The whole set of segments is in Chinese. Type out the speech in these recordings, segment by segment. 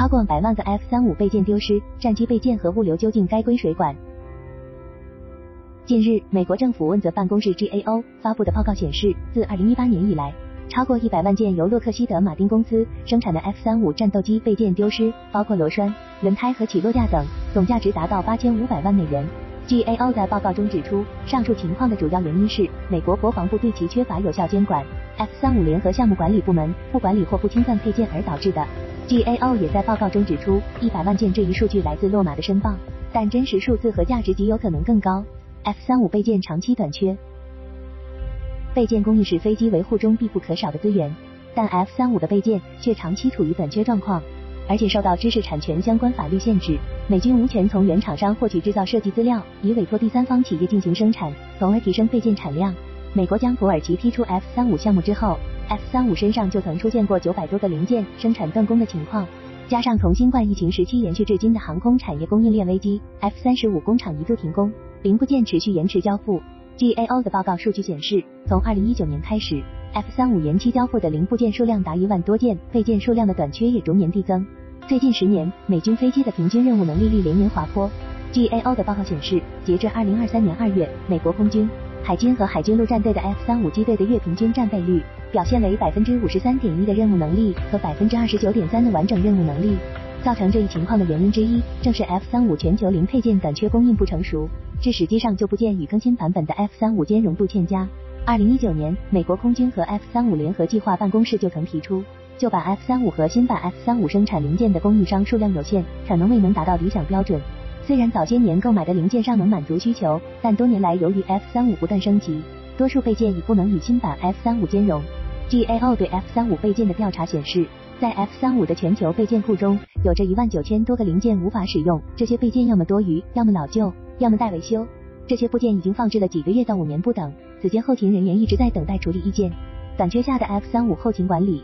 超过百万个 F 三五备件丢失，战机备件和物流究竟该归谁管？近日，美国政府问责办公室 GAO 发布的报告显示，自2018年以来，超过一百万件由洛克希德马丁公司生产的 F 三五战斗机备件丢失，包括螺栓、轮胎和起落架等，总价值达到八千五百万美元。GAO 在报告中指出，上述情况的主要原因是美国国防部对其缺乏有效监管，F 三五联合项目管理部门不管理或不清算配件而导致的。GAO 也在报告中指出，一百万件这一数据来自洛马的申报，但真实数字和价值极有可能更高。F 三五备件长期短缺，备件供应是飞机维护中必不可少的资源，但 F 三五的备件却长期处于短缺状况，而且受到知识产权相关法律限制，美军无权从原厂商获取制造设计资料，以委托第三方企业进行生产，从而提升备件产量。美国将土耳其踢出 F 三五项目之后，F 三五身上就曾出现过九百多个零件生产断供的情况。加上从新冠疫情时期延续至今的航空产业供应链危机，F 三十五工厂一度停工，零部件持续延迟交付。GAO 的报告数据显示，从二零一九年开始，F 三五延期交付的零部件数量达一万多件，备件数量的短缺也逐年递增。最近十年，美军飞机的平均任务能力率连年滑坡。GAO 的报告显示，截至二零二三年二月，美国空军、海军和海军陆战队的 F 三五机队的月平均战备率。表现为百分之五十三点一的任务能力和百分之二十九点三的完整任务能力。造成这一情况的原因之一，正是 F 三五全球零配件短缺供应不成熟，致使机上旧部件与更新版本的 F 三五兼容度欠佳。二零一九年，美国空军和 F 三五联合计划办公室就曾提出，旧版 F 三五和新版 F 三五生产零件的供应商数量有限，产能未能达到理想标准。虽然早些年购买的零件尚能满足需求，但多年来由于 F 三五不断升级，多数备件已不能与新版 F 三五兼容。GAO 对 F 三五备件的调查显示，在 F 三五的全球备件库中，有着一万九千多个零件无法使用，这些备件要么多余，要么老旧，要么待维修。这些部件已经放置了几个月到五年不等，此间后勤人员一直在等待处理意见。短缺下的 F 三五后勤管理，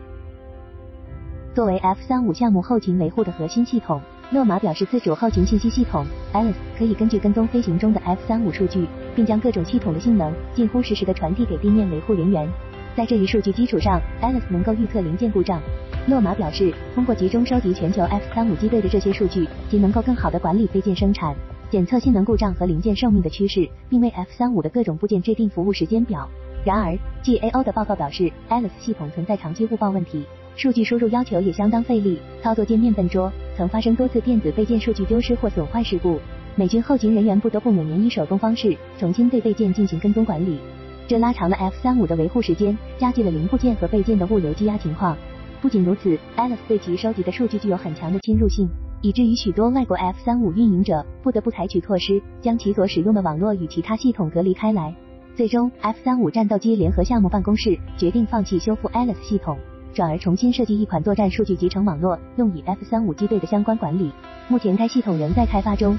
作为 F 三五项目后勤维护的核心系统，洛马表示，自主后勤信息系统 Alice 可以根据跟踪飞行中的 F 三五数据，并将各种系统的性能近乎实时的传递给地面维护人员。在这一数据基础上，Alice 能够预测零件故障。洛马表示，通过集中收集全球 F 三五机队的这些数据，即能够更好地管理飞舰生产，检测性能故障和零件寿命的趋势，并为 F 三五的各种部件制定服务时间表。然而，GAO 的报告表示，Alice 系统存在长期误报问题，数据输入要求也相当费力，操作界面笨拙，曾发生多次电子备件数据丢失或损坏事故。美军后勤人员不得不每年以手动方式重新对备件进行跟踪管理。这拉长了 F 三五的维护时间，加剧了零部件和备件的物流积压情况。不仅如此，Alice 对其收集的数据具有很强的侵入性，以至于许多外国 F 三五运营者不得不采取措施，将其所使用的网络与其他系统隔离开来。最终，F 三五战斗机联合项目办公室决定放弃修复 Alice 系统，转而重新设计一款作战数据集成网络，用以 F 三五机队的相关管理。目前该系统仍在开发中。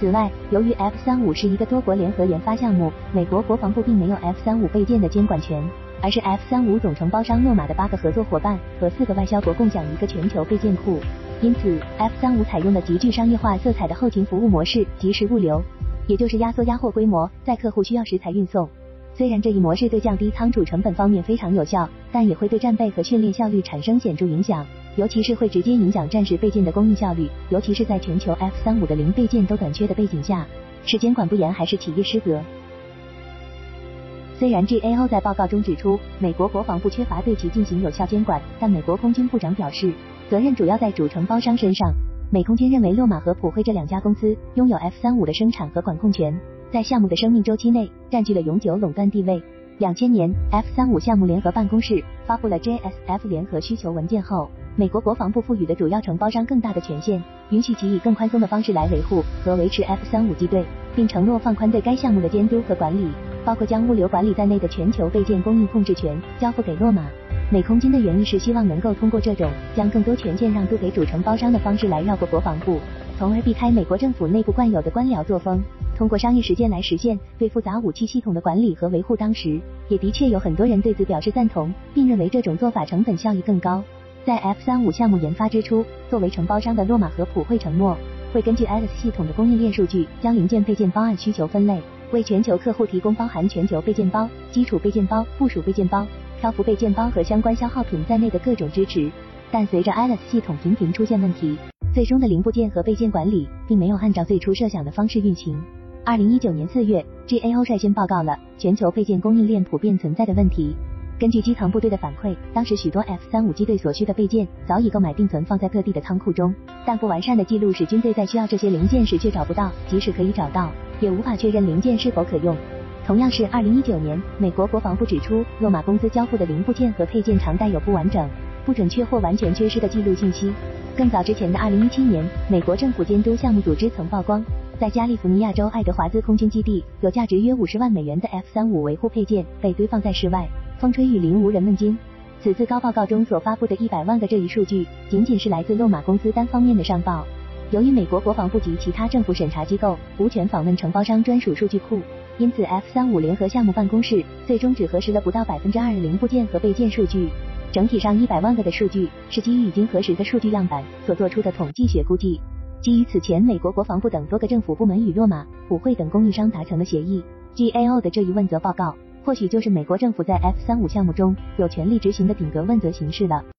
此外，由于 F 三五是一个多国联合研发项目，美国国防部并没有 F 三五备件的监管权，而是 F 三五总承包商诺马的八个合作伙伴和四个外销国共享一个全球备件库。因此，F 三五采用了极具商业化色彩的后勤服务模式，即时物流，也就是压缩压货规模，在客户需要时才运送。虽然这一模式对降低仓储成本方面非常有效，但也会对战备和训练效率产生显著影响。尤其是会直接影响战时备件的供应效率，尤其是在全球 F 三五的零备件都短缺的背景下，是监管不严还是企业失责？虽然 GAO 在报告中指出，美国国防部缺乏对其进行有效监管，但美国空军部长表示，责任主要在主承包商身上。美空军认为，洛马和普惠这两家公司拥有 F 三五的生产和管控权，在项目的生命周期内占据了永久垄断地位。两千年，F 三五项目联合办公室发布了 JSF 联合需求文件后。美国国防部赋予的主要承包商更大的权限，允许其以更宽松的方式来维护和维持 F 三五机队，并承诺放宽对该项目的监督和管理，包括将物流管理在内的全球备件供应控制权交付给洛马。美空军的原意是希望能够通过这种将更多权限让渡给主承包商的方式来绕过国防部，从而避开美国政府内部惯有的官僚作风，通过商业实践来实现对复杂武器系统的管理和维护。当时也的确有很多人对此表示赞同，并认为这种做法成本效益更高。在 F 三五项目研发之初，作为承包商的洛马和普惠承诺，会根据 Alice 系统的供应链数据，将零件备件包按需求分类，为全球客户提供包含全球备件包、基础备件包、部署备件包、漂浮备件包和相关消耗品在内的各种支持。但随着 Alice 系统频频出现问题，最终的零部件和备件管理并没有按照最初设想的方式运行。二零一九年四月，GAO 率先报告了全球备件供应链普遍存在的问题。根据基层部队的反馈，当时许多 F 三五机队所需的备件早已购买并存放在各地的仓库中，但不完善的记录使军队在需要这些零件时却找不到，即使可以找到，也无法确认零件是否可用。同样是二零一九年，美国国防部指出，洛马公司交付的零部件和配件常带有不完整、不准确或完全缺失的记录信息。更早之前的二零一七年，美国政府监督项目组织曾曝光，在加利福尼亚州爱德华兹空军基地，有价值约五十万美元的 F 三五维护配件被堆放在室外。风吹雨淋无人问津。此次高报告中所发布的一百万个这一数据，仅仅是来自洛马公司单方面的上报。由于美国国防部及其他政府审查机构无权访问承包商专属数据库，因此 F 三五联合项目办公室最终只核实了不到百分之二的零部件和备件数据。整体上一百万个的数据是基于已经核实的数据样板所做出的统计学估计。基于此前美国国防部等多个政府部门与洛马、普惠等供应商达成的协议，GAO 的这一问责报告。或许就是美国政府在 F 三五项目中有权利执行的顶格问责形式了。